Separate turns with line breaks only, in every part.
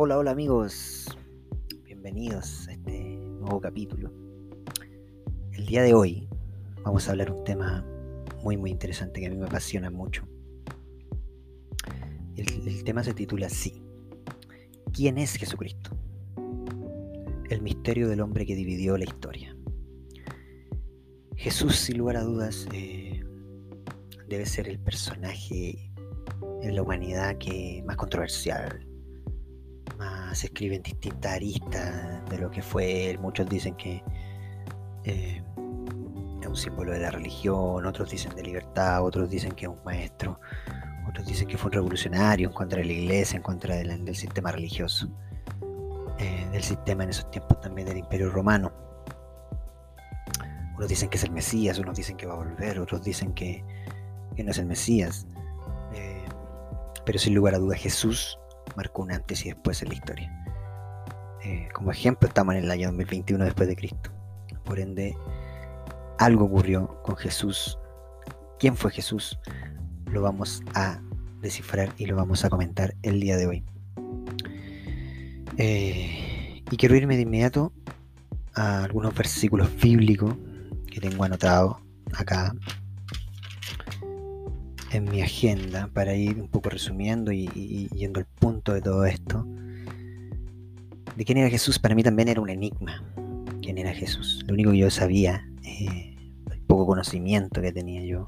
Hola, hola amigos, bienvenidos a este nuevo capítulo. El día de hoy vamos a hablar un tema muy muy interesante que a mí me apasiona mucho. El, tema se titula así. ¿Quién es Jesucristo? El misterio del hombre que dividió la historia. Jesús, sin lugar a dudas, eh, debe ser el personaje en la humanidad que más controversial, se escriben distintas aristas de lo que fue él. Muchos dicen que eh, es un símbolo de la religión, otros dicen de libertad, otros dicen que es un maestro, otros dicen que fue un revolucionario en contra de la iglesia, en contra del, sistema religioso, eh, del sistema en esos tiempos también del imperio romano. Unos dicen que es el Mesías, unos dicen que va a volver, otros dicen que, no es el Mesías. Eh, pero sin lugar a dudas Jesús marcó un antes y después en la historia. Eh, como ejemplo, estamos en el año 2021 después de Cristo. Por ende, algo ocurrió con Jesús. ¿Quién fue Jesús? Lo vamos a descifrar y lo vamos a comentar el día de hoy. Eh, y quiero irme de inmediato a algunos versículos bíblicos que tengo anotado acá en mi agenda para ir un poco resumiendo y, yendo al punto de todo esto. De quién era Jesús para mí también era un enigma. ¿Quién era Jesús? Lo único que yo sabía, eh, el poco conocimiento que tenía yo.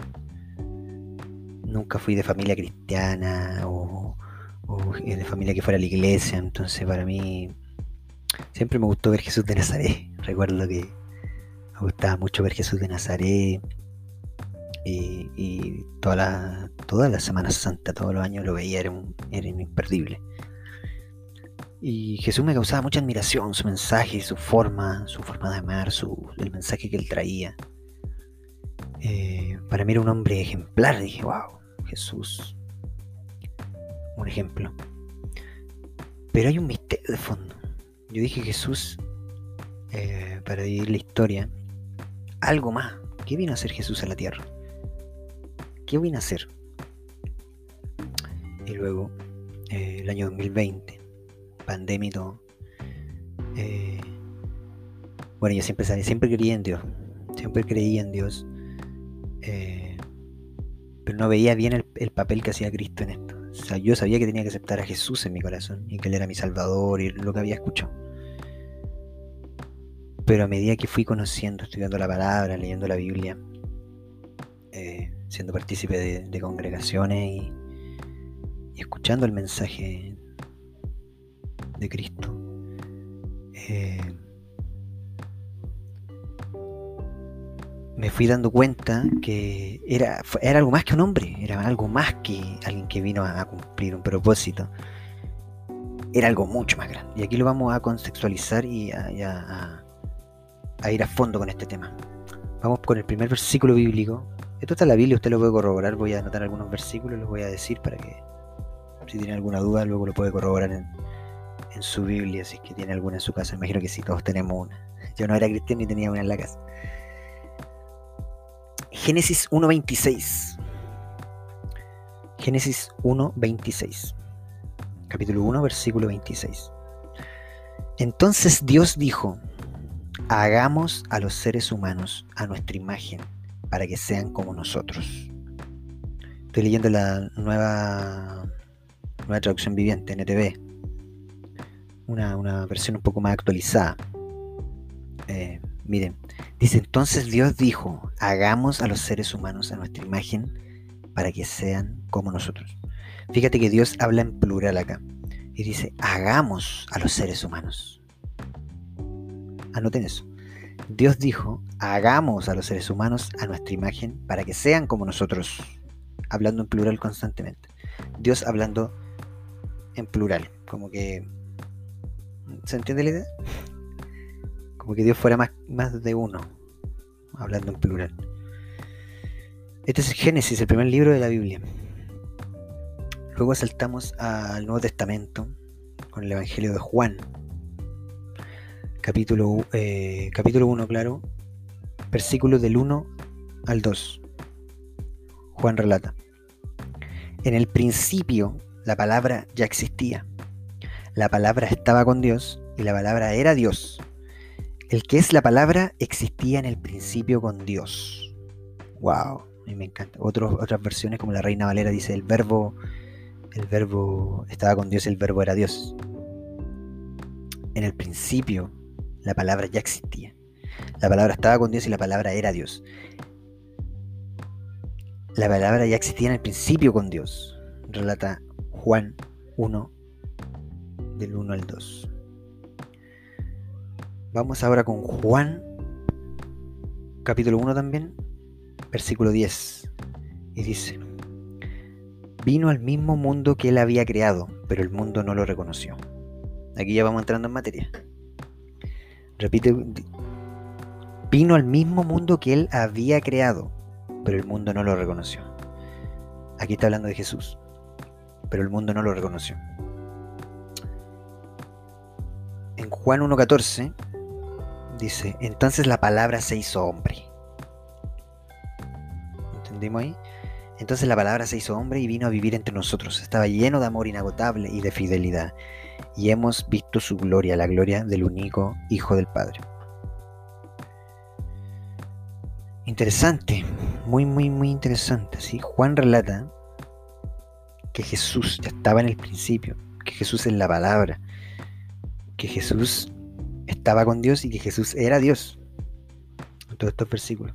Nunca fui de familia cristiana o, de familia que fuera a la iglesia, entonces para mí siempre me gustó ver Jesús de Nazaret. Recuerdo que me gustaba mucho ver Jesús de Nazaret y, toda, la, toda la Semana Santa, todos los años lo veía, era, un, era imperdible. Y Jesús me causaba mucha admiración, su mensaje, su forma, su forma de amar, su, el mensaje que él traía. Eh, para mí era un hombre ejemplar, dije, wow, Jesús, un ejemplo. Pero hay un misterio de fondo. Yo dije Jesús, eh, para vivir la historia, algo más. ¿Qué vino a hacer Jesús a la tierra? ¿Qué voy a hacer? Y luego, eh, el año 2020, pandemia y todo. Eh, bueno, yo siempre, siempre creía en Dios, siempre creía en Dios, eh, pero no veía bien el, papel que hacía Cristo en esto. O sea, yo sabía que tenía que aceptar a Jesús en mi corazón y que Él era mi Salvador y lo que había escuchado. Pero a medida que fui conociendo, estudiando la palabra, leyendo la Biblia, siendo partícipe de, congregaciones y, escuchando el mensaje de Cristo. Eh, me fui dando cuenta que era, era algo más que un hombre, era algo más que alguien que vino a, cumplir un propósito. Era algo mucho más grande. Y aquí lo vamos a contextualizar y a ir a fondo con este tema. Vamos con el primer versículo bíblico esto está en la Biblia, usted lo puede corroborar. Voy a anotar algunos versículos, los voy a decir para que si tiene alguna duda, luego lo puede corroborar en, su Biblia, si es que tiene alguna en su casa. Imagino que sí, todos tenemos una. Yo no era cristiano ni tenía una en la casa. Génesis 1.26. Génesis 1.26. Capítulo 1, versículo 26. Entonces Dios dijo, hagamos a los seres humanos a nuestra imagen para que sean como nosotros. Estoy leyendo la nueva, nueva traducción viviente, NTV. Una, una versión un poco más actualizada. Eh, miren, dice entonces Dios dijo, hagamos a los seres humanos a nuestra imagen para que sean como nosotros. Fíjate que Dios habla en plural acá. Y dice, hagamos a los seres humanos. Anoten eso. Dios dijo, hagamos a los seres humanos a nuestra imagen para que sean como nosotros, hablando en plural constantemente. Dios hablando en plural, como que... ¿Se entiende la idea? Como que Dios fuera más, más de uno, hablando en plural. Este es Génesis, el primer libro de la Biblia. Luego saltamos al Nuevo Testamento con el Evangelio de Juan, capítulo, eh, capítulo 1, claro, versículos del 1 al 2. Juan relata, en el principio la palabra ya existía. la palabra estaba con Dios y la palabra era Dios. El que es la palabra existía en el principio con Dios. Wow, a mí me encanta. otras versiones como la Reina Valera dice el verbo, el verbo estaba con Dios, el verbo era Dios. En el principio la palabra ya existía. La palabra estaba con Dios y la palabra era Dios. La palabra ya existía en el principio con Dios, relata Juan 1, del 1 al 2. Vamos ahora con Juan, capítulo 1 también, versículo 10. Y dice, vino al mismo mundo que él había creado, pero el mundo no lo reconoció. Aquí ya vamos entrando en materia. Repite, vino al mismo mundo que él había creado, pero el mundo no lo reconoció. Aquí está hablando de Jesús, pero el mundo no lo reconoció. En Juan 1.14 dice, entonces la palabra se hizo hombre. ¿Entendimos ahí? Entonces la palabra se hizo hombre y vino a vivir entre nosotros. Estaba lleno de amor inagotable y de fidelidad. Y hemos visto su gloria, la gloria del único Hijo del Padre. Interesante, muy, muy, muy interesante. ¿sí? Juan relata que Jesús ya estaba en el principio, que Jesús es la palabra, que Jesús estaba con Dios y que Jesús era Dios. Todos estos versículos.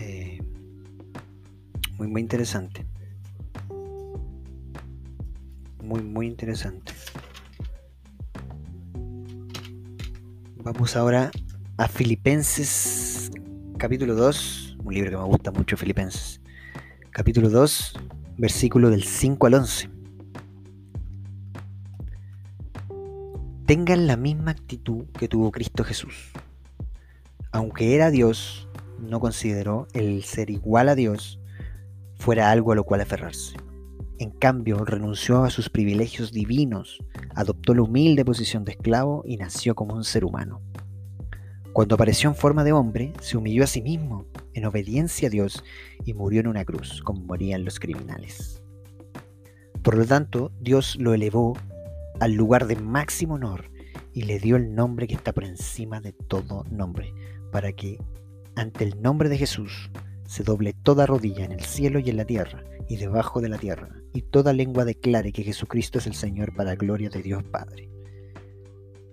Eh, muy, muy interesante. Muy, muy interesante. Vamos ahora a Filipenses capítulo 2, un libro que me gusta mucho, Filipenses. Capítulo 2, versículo del 5 al 11. Tengan la misma actitud que tuvo Cristo Jesús. Aunque era Dios, no consideró el ser igual a Dios fuera algo a lo cual aferrarse. En cambio, renunció a sus privilegios divinos, adoptó la humilde posición de esclavo y nació como un ser humano. Cuando apareció en forma de hombre, se humilló a sí mismo en obediencia a Dios y murió en una cruz, como morían los criminales. Por lo tanto, Dios lo elevó al lugar de máximo honor y le dio el nombre que está por encima de todo nombre, para que ante el nombre de Jesús se doble toda rodilla en el cielo y en la tierra y debajo de la tierra, y toda lengua declare que Jesucristo es el Señor para la gloria de Dios Padre.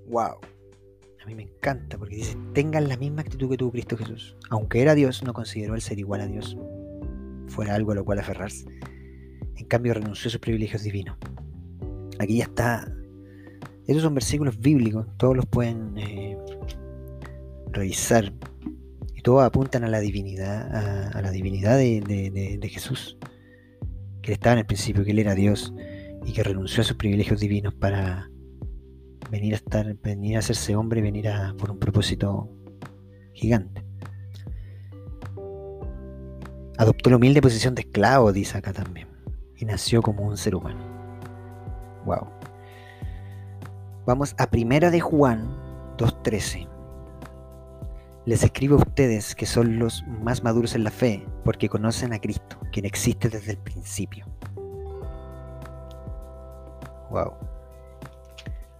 ¡Wow! A mí me encanta porque dice, tengan la misma actitud que tuvo Cristo Jesús. Aunque era Dios, no consideró el ser igual a Dios fuera algo a lo cual aferrarse. En cambio, renunció a sus privilegios divinos. Aquí ya está. Estos son versículos bíblicos, todos los pueden eh, revisar. Y todos apuntan a la divinidad, a, la divinidad de, de Jesús. Que estaba en el principio, que él era Dios y que renunció a sus privilegios divinos para venir a estar, venir a hacerse hombre, venir a, por un propósito gigante. Adoptó la humilde posición de esclavo, dice acá también, y nació como un ser humano. Wow. Vamos a Primera de Juan 2.13. Les escribo a ustedes que son los más maduros en la fe, porque conocen a Cristo, quien existe desde el principio. Wow.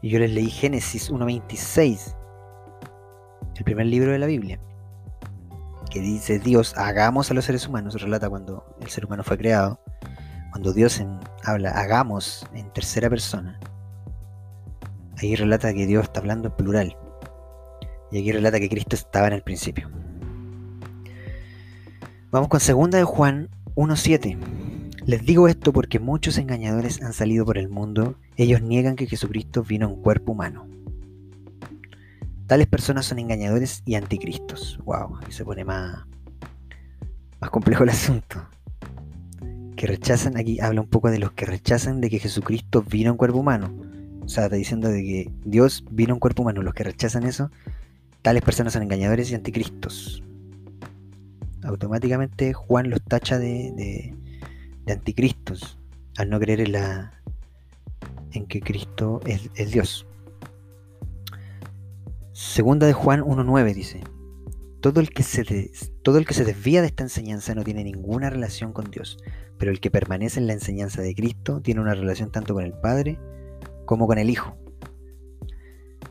Y yo les leí Génesis 1.26, el primer libro de la Biblia, que dice Dios, hagamos a los seres humanos, relata cuando el ser humano fue creado, cuando Dios habla, hagamos en tercera persona, ahí relata que Dios está hablando en plural. Y aquí relata que Cristo estaba en el principio. Vamos con segunda de Juan 1.7. Les digo esto porque muchos engañadores han salido por el mundo. Ellos niegan que Jesucristo vino en cuerpo humano. Tales personas son engañadores y anticristos. Wow, aquí se pone más, más complejo el asunto. Que rechazan, aquí habla un poco de los que rechazan de que Jesucristo vino en cuerpo humano. O sea, está diciendo de que Dios vino en cuerpo humano. Los que rechazan eso, tales personas son engañadores y anticristos. Automáticamente Juan los tacha de anticristos al no creer en, en que Cristo es, Dios. Segunda de Juan 1.9 dice, todo que se todo el que se desvía de esta enseñanza no tiene ninguna relación con Dios, pero el que permanece en la enseñanza de Cristo tiene una relación tanto con el Padre como con el Hijo.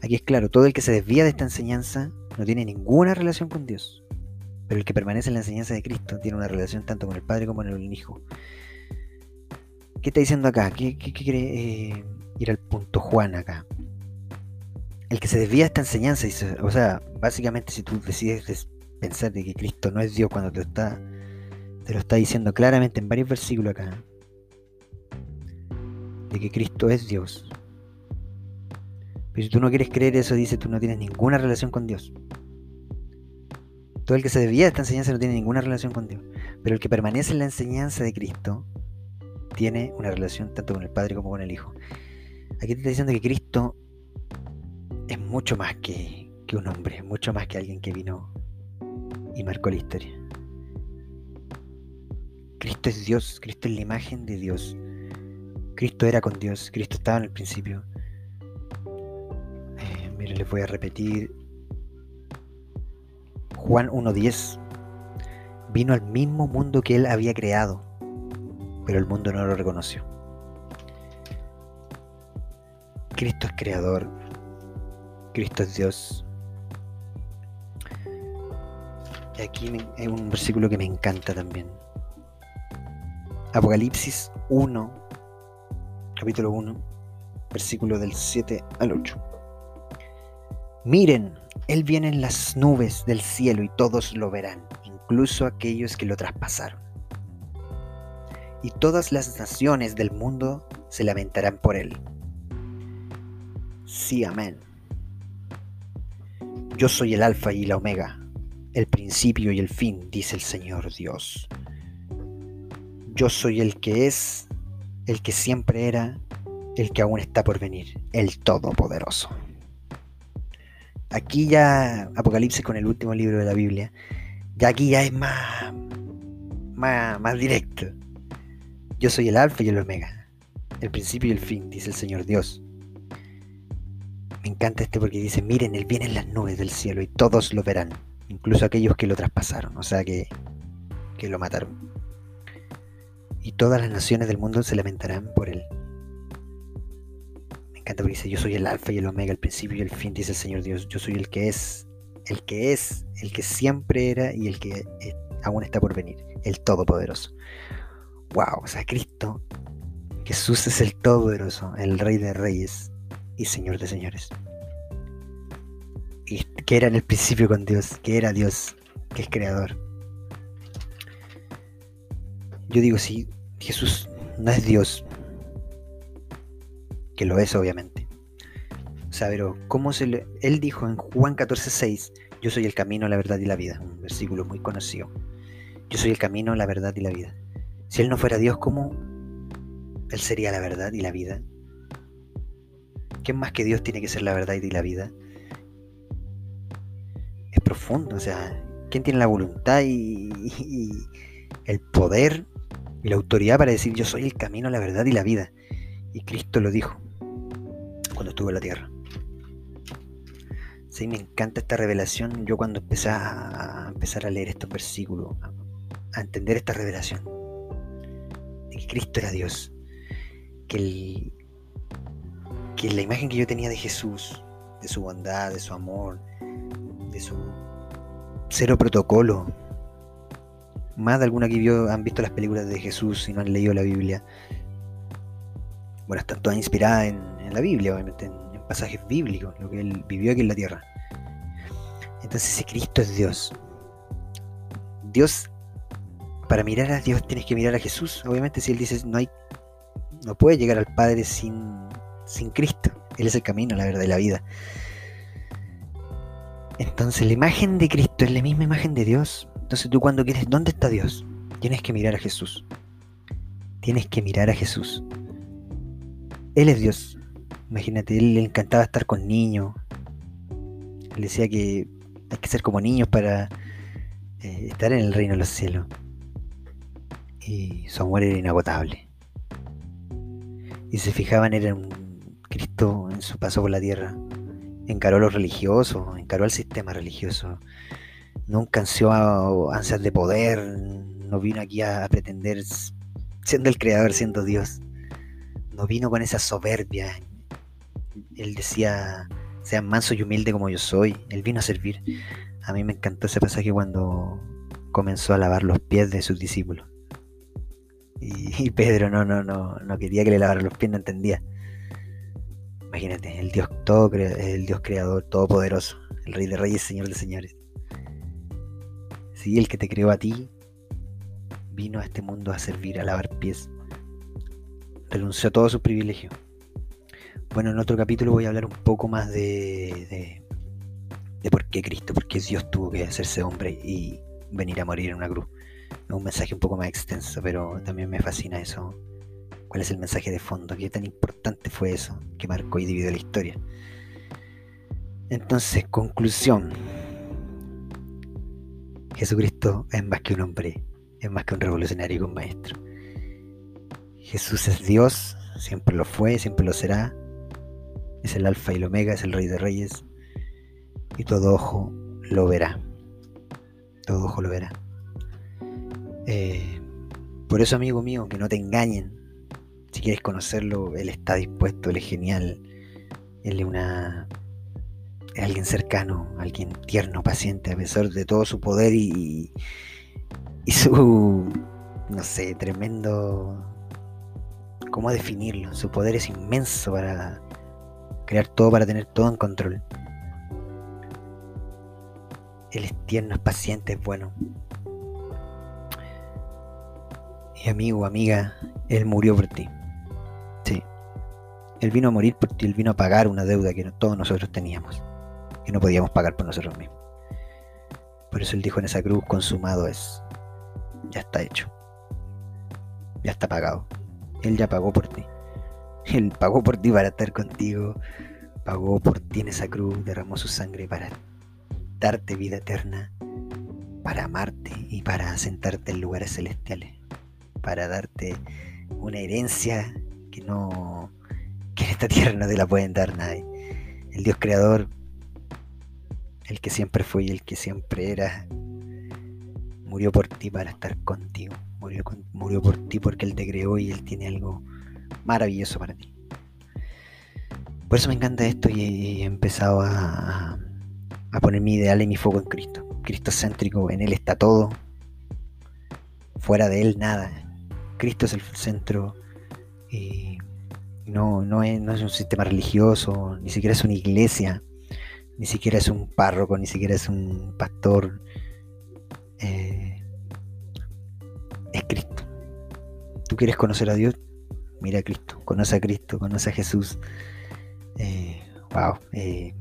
Aquí es claro, todo el que se desvía de esta enseñanza no tiene ninguna relación con Dios. Pero el que permanece en la enseñanza de Cristo tiene una relación tanto con el Padre como con el Hijo. ¿Qué está diciendo acá? ¿Qué, quiere eh, ir al punto Juan acá? El que se desvía de esta enseñanza, o sea, básicamente si tú decides pensar de que Cristo no es Dios cuando te, está, te lo está diciendo claramente en varios versículos acá, de que Cristo es Dios. Pero si tú no quieres creer eso, dice, tú no tienes ninguna relación con Dios. Todo el que se desvía de esta enseñanza no tiene ninguna relación con Dios. Pero el que permanece en la enseñanza de Cristo tiene una relación tanto con el Padre como con el Hijo. Aquí te está diciendo que Cristo es mucho más que, que un hombre, mucho más que alguien que vino y marcó la historia. Cristo es Dios, Cristo es la imagen de Dios. Cristo era con Dios, Cristo estaba en el principio. Miren, les voy a repetir. Juan 1.10 vino al mismo mundo que él había creado, pero el mundo no lo reconoció. Cristo es creador, Cristo es Dios. Y aquí hay un versículo que me encanta también. Apocalipsis 1, capítulo 1, versículo del 7 al 8. Miren, Él viene en las nubes del cielo y todos lo verán, incluso aquellos que lo traspasaron. Y todas las naciones del mundo se lamentarán por Él. Sí, amén. Yo soy el alfa y la omega, el principio y el fin, dice el Señor Dios. Yo soy el que es el que siempre era, el que aún está por venir, el Todopoderoso. Aquí ya Apocalipsis con el último libro de la Biblia, ya aquí ya es más, más, más directo. Yo soy el alfa y el omega, el principio y el fin, dice el Señor Dios. Me encanta este porque dice, miren, Él viene en las nubes del cielo y todos lo verán, incluso aquellos que lo traspasaron, o sea que, que lo mataron y todas las naciones del mundo se lamentarán por él. Encanta porque dice, yo soy el alfa y el omega, el principio y el fin, dice el Señor Dios, yo soy el que es, el que es, el que siempre era y el que eh, aún está por venir, el Todopoderoso. Wow, o sea, Cristo, Jesús es el Todopoderoso, el Rey de Reyes y Señor de Señores. Y que era en el principio con Dios, que era Dios, que es creador yo digo, si Jesús no es Dios, que lo es obviamente. O sea, pero ¿cómo se le... Él dijo en Juan 14:6, yo soy el camino, la verdad y la vida, un versículo muy conocido. Yo soy el camino, la verdad y la vida. Si Él no fuera Dios, ¿cómo Él sería la verdad y la vida? ¿Quién más que Dios tiene que ser la verdad y la vida? Es profundo, o sea, ¿quién tiene la voluntad y, y el poder y la autoridad para decir yo soy el camino, la verdad y la vida. Y Cristo lo dijo cuando estuvo en la tierra. Sí, me encanta esta revelación. Yo cuando empecé a, empezar a leer estos versículos, a, entender esta revelación, de que Cristo era Dios, que, que la imagen que yo tenía de Jesús, de su bondad, de su amor, de su cero protocolo, más de alguna que vio, han visto las películas de Jesús y no han leído la Biblia. Bueno, están todas inspiradas en, la Biblia, obviamente, en, pasajes bíblicos, lo que él vivió aquí en la tierra. Entonces, si Cristo es Dios, Dios, para mirar a Dios tienes que mirar a Jesús. Obviamente, si él dice, no hay, no puede llegar al Padre sin, sin Cristo. Él es el camino, la verdad y la vida. Entonces, la imagen de Cristo es la misma imagen de Dios. Entonces tú cuando quieres, ¿dónde está Dios? Tienes que mirar a Jesús. Tienes que mirar a Jesús. Él es Dios. Imagínate, él le encantaba estar con niños. Él decía que hay que ser como niños para eh, estar en el reino de los cielos. Y su amor era inagotable. Y se fijaban, era un Cristo en su paso por la tierra. Encaró a los religiosos, encaró al sistema religioso, nunca ansió ansias de poder, no vino aquí a, pretender, siendo el creador, siendo Dios, no vino con esa soberbia, Él decía, sean manso y humilde como yo soy. Él vino a servir. A mí me encantó ese pasaje cuando comenzó a lavar los pies de sus discípulos. Y, Pedro no, no, no, no quería que le lavara los pies, no entendía. Imagínate, el Dios todo, el Dios creador, todopoderoso, el Rey de Reyes, Señor de Señores. Sí, el que te creó a ti, vino a este mundo a servir, a lavar pies. Renunció a todo su privilegio. Bueno, en otro capítulo voy a hablar un poco más de, de, por qué Cristo, por qué Dios tuvo que hacerse hombre y venir a morir en una cruz. Es un mensaje un poco más extenso, pero también me fascina eso. ¿Cuál es el mensaje de fondo? ¿Qué tan importante fue eso que marcó y dividió la historia? Entonces, conclusión. Jesucristo es más que un hombre, es más que un revolucionario y un maestro. Jesús es Dios, siempre lo fue, siempre lo será. Es el alfa y el omega, es el rey de reyes. Y todo ojo lo verá. Todo ojo lo verá. Eh, por eso, amigo mío, que no te engañen. Si quieres conocerlo, él está dispuesto, él es genial. Él es una. Es alguien cercano, alguien tierno, paciente, a pesar de todo su poder y, y su. No sé, tremendo. ¿Cómo definirlo? Su poder es inmenso para crear todo, para tener todo en control. Él es tierno, es paciente, es bueno. Y amigo, amiga, Él murió por ti. Sí. Él vino a morir por ti, Él vino a pagar una deuda que todos nosotros teníamos, que no podíamos pagar por nosotros mismos. Por eso Él dijo en esa cruz, consumado es. Ya está hecho. Ya está pagado. Él ya pagó por ti. Él pagó por ti para estar contigo. Pagó por ti en esa cruz, derramó su sangre para darte vida eterna, para amarte y para sentarte en lugares celestiales, para darte una herencia que no que en esta tierra no te la pueden dar nadie. El Dios creador, el que siempre fue y el que siempre era, murió por ti para estar contigo. Murió, murió por ti porque Él te creó y Él tiene algo maravilloso para ti. Por eso me encanta esto y he empezado a, poner mi ideal y mi foco en Cristo. Cristo céntrico, en Él está todo. Fuera de Él nada. Cristo es el centro. Y no, no, es, no es un sistema religioso, ni siquiera es una iglesia, ni siquiera es un párroco, ni siquiera es un pastor. Eh, es Cristo. ¿Tú quieres conocer a Dios? Mira a Cristo, conoce a Cristo, conoce a Jesús. Eh, wow. Eh,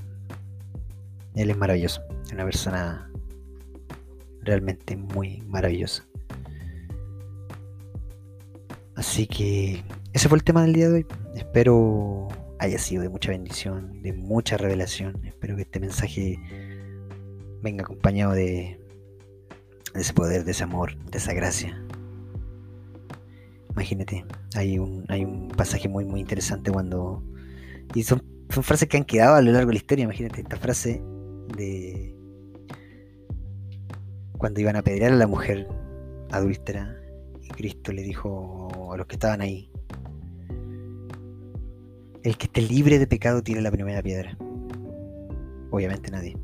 él es maravilloso, una persona realmente muy maravillosa. Así que ese fue el tema del día de hoy. Espero haya sido de mucha bendición, de mucha revelación. Espero que este mensaje venga acompañado de, ese poder, de ese amor, de esa gracia. Imagínate, hay un, hay un pasaje muy muy interesante cuando... Y son, son frases que han quedado a lo largo de la historia. Imagínate, esta frase de cuando iban a apedrear a la mujer adúltera y Cristo le dijo a los que estaban ahí, el que esté libre de pecado tire la primera piedra. Obviamente nadie.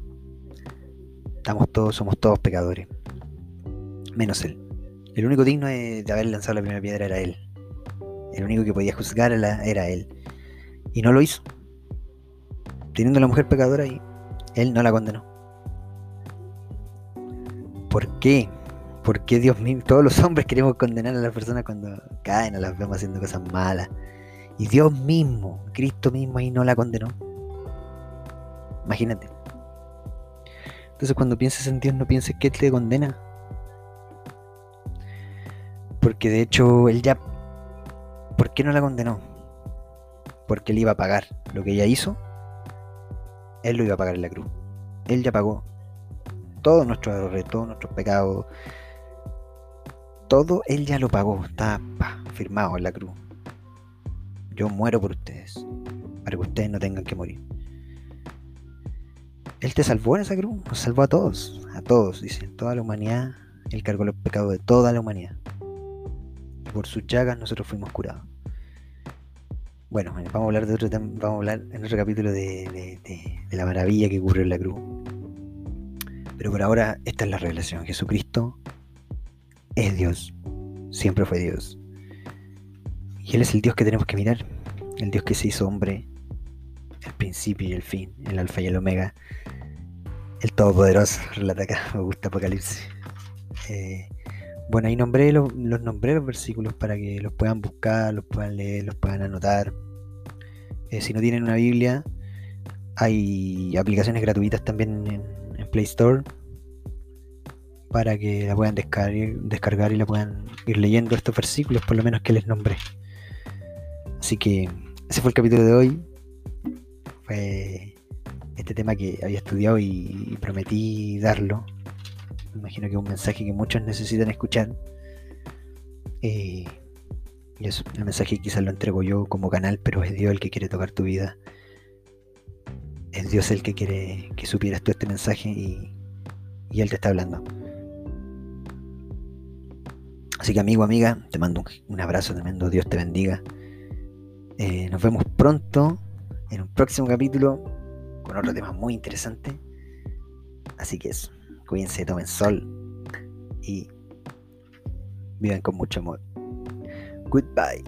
Estamos todos, somos todos pecadores. Menos él. El único digno de, haber lanzado la primera piedra era él. El único que podía juzgar era él. Y no lo hizo. Teniendo a la mujer pecadora ahí, él no la condenó. ¿Por qué? ¿Por qué Dios mío? Todos los hombres queremos condenar a las personas cuando caen o las vemos haciendo cosas malas. Y Dios mismo, Cristo mismo ahí no la condenó. Imagínate. Entonces cuando pienses en Dios no pienses que Él te condena. Porque de hecho Él ya... ¿Por qué no la condenó? Porque Él iba a pagar lo que ella hizo él lo iba a pagar en la cruz. Él ya pagó todos nuestros errores, todos nuestros pecados. Todo Él ya lo pagó. Está firmado en la cruz. Yo muero por ustedes. Para que ustedes no tengan que morir. Él te salvó en esa cruz. Nos salvó a todos. A todos, dice. Toda la humanidad. Él cargó los pecados de toda la humanidad. Por sus llagas nosotros fuimos curados. Bueno, vamos a hablar de otro vamos a hablar en otro capítulo de, la maravilla que ocurrió en la cruz. Pero por ahora, esta es la revelación. Jesucristo es Dios. Siempre fue Dios. Y Él es el Dios que tenemos que mirar. El Dios que se hizo hombre. El principio y el fin. El alfa y el omega. El todopoderoso. Relata acá. Me gusta Apocalipsis. Eh, bueno, ahí nombré los, nombré los versículos para que los puedan buscar, los puedan leer, los puedan anotar. Eh, si no tienen una Biblia, hay aplicaciones gratuitas también en, Play Store para que la puedan descargar, descargar y la puedan ir leyendo estos versículos, por lo menos que les nombré. Así que ese fue el capítulo de hoy. Fue este tema que había estudiado y prometí darlo imagino que es un mensaje que muchos necesitan escuchar. Eh, y eso, el mensaje quizás lo entrego yo como canal, pero es Dios el que quiere tocar tu vida. Es Dios el que quiere que supieras tú este mensaje y, Él te está hablando. Así que amigo, amiga, te mando un, abrazo tremendo, Dios te bendiga. Eh, nos vemos pronto en un próximo capítulo con otro tema muy interesante. Así que eso. Cuídense, tomen sol y vivan con mucho amor. Goodbye.